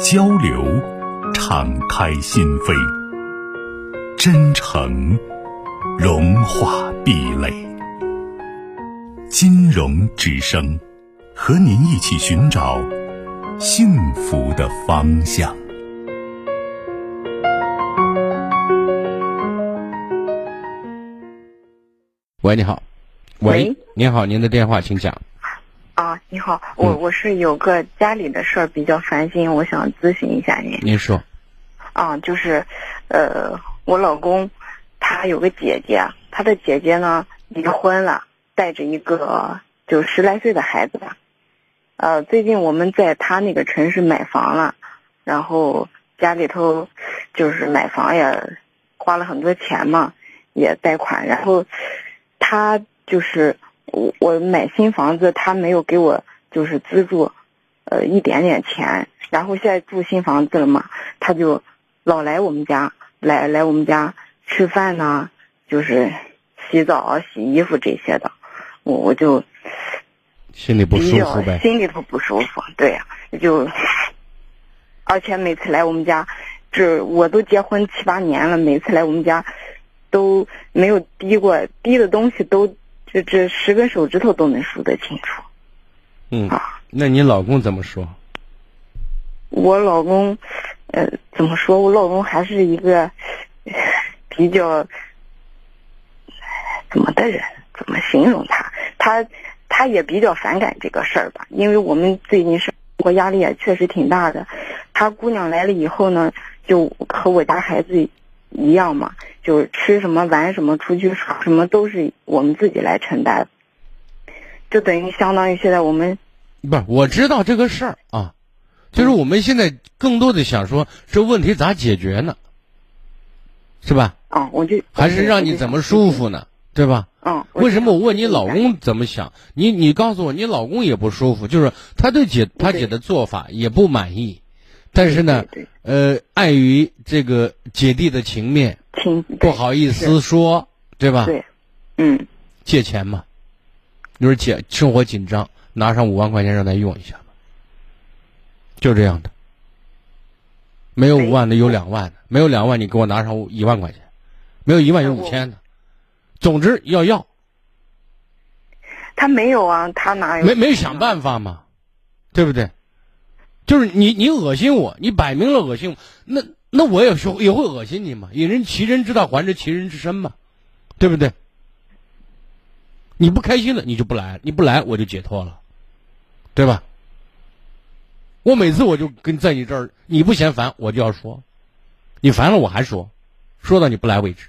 交流，敞开心扉；真诚，融化壁垒。金融之声，和您一起寻找幸福的方向。喂，你好。喂，您好，您的电话请讲。啊，你好，我我是有个家里的事儿比较烦心，我想咨询一下您。您说。啊，就是，呃，我老公他有个姐姐，他的姐姐呢离婚了，带着一个就十来岁的孩子吧。呃，最近我们在他那个城市买房了，然后家里头就是买房也花了很多钱嘛，也贷款，然后他就是。我我买新房子，他没有给我就是资助，呃一点点钱。然后现在住新房子了嘛，他就老来我们家来来我们家吃饭呢，就是洗澡、洗衣服这些的。我我就心里不舒服呗，心里头不舒服。对呀，就而且每次来我们家，这我都结婚七八年了，每次来我们家都没有滴过，滴的东西都。这这十根手指头都能数得清楚。嗯啊，那你老公怎么说？我老公，呃，怎么说？我老公还是一个比较怎么的人？怎么形容他？他他也比较反感这个事儿吧？因为我们最近生活压力也确实挺大的。他姑娘来了以后呢，就和我家孩子。一样嘛，就是吃什么玩什么，出去耍什么都是我们自己来承担，就等于相当于现在我们，不是我知道这个事儿啊，就是我们现在更多的想说这问题咋解决呢，是吧？啊，我就还是让你怎么舒服呢，对吧？嗯，为什么我问你老公怎么想？你你告诉我，你老公也不舒服，就是他对姐他姐的做法也不满意。但是呢，呃，碍于这个姐弟的情面，不好意思说，对吧？对，嗯，借钱嘛，你说姐生活紧张，拿上五万块钱让他用一下吧，就这样的。没有五万的有两万的，没有两万你给我拿上一万块钱，没有一万有五千的，总之要要。他没有啊，他哪有？没没想办法嘛，对不对？就是你，你恶心我，你摆明了恶心我，那那我也说也会恶心你嘛。以人其人之道，还治其人之身嘛，对不对？你不开心了，你就不来，你不来我就解脱了，对吧？我每次我就跟在你这儿，你不嫌烦，我就要说，你烦了我还说，说到你不来为止，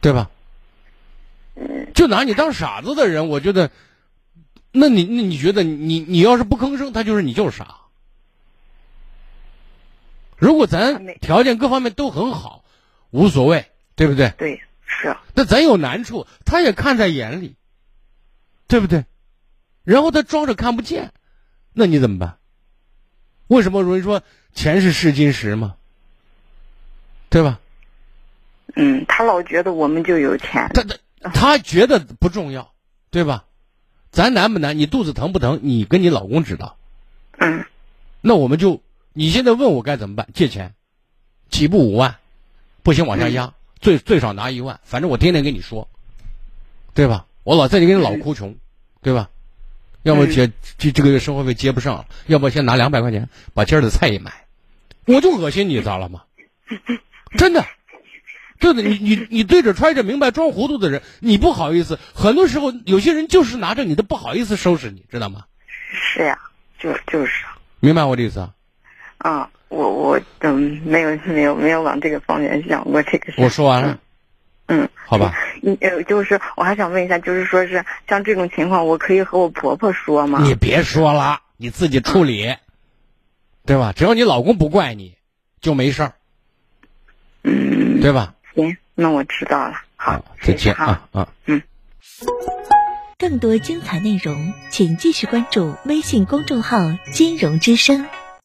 对吧？就拿你当傻子的人，我觉得。那你那你觉得你你要是不吭声，他就是你就是傻。如果咱条件各方面都很好，无所谓，对不对？对，是。那咱有难处，他也看在眼里，对不对？然后他装着看不见，那你怎么办？为什么容易说钱是试金石嘛？对吧？嗯，他老觉得我们就有钱。他他他觉得不重要，对吧？咱难不难？你肚子疼不疼？你跟你老公知道。嗯。那我们就，你现在问我该怎么办？借钱，起步五万，不行往下压，最最少拿一万。反正我天天跟你说，对吧？我老在你跟你老哭穷，对吧？要么接这这个月生活费接不上，要么先拿两百块钱把今儿的菜一买，我就恶心你咋了嘛？真的。对的，你你你对着揣着明白装糊涂的人，你不好意思。很多时候，有些人就是拿着你的不好意思收拾你，知道吗？是呀，就就是。明白我的意思啊？啊，我我嗯，没有没有没有往这个方面想过这个事。我说完了。嗯。好吧。你呃，就是我还想问一下，就是说是像这种情况，我可以和我婆婆说吗？你别说了，你自己处理。对吧？只要你老公不怪你，就没事儿，嗯，对吧？行，那我知道了。好，再见啊啊，嗯。更多精彩内容，请继续关注微信公众号“金融之声”。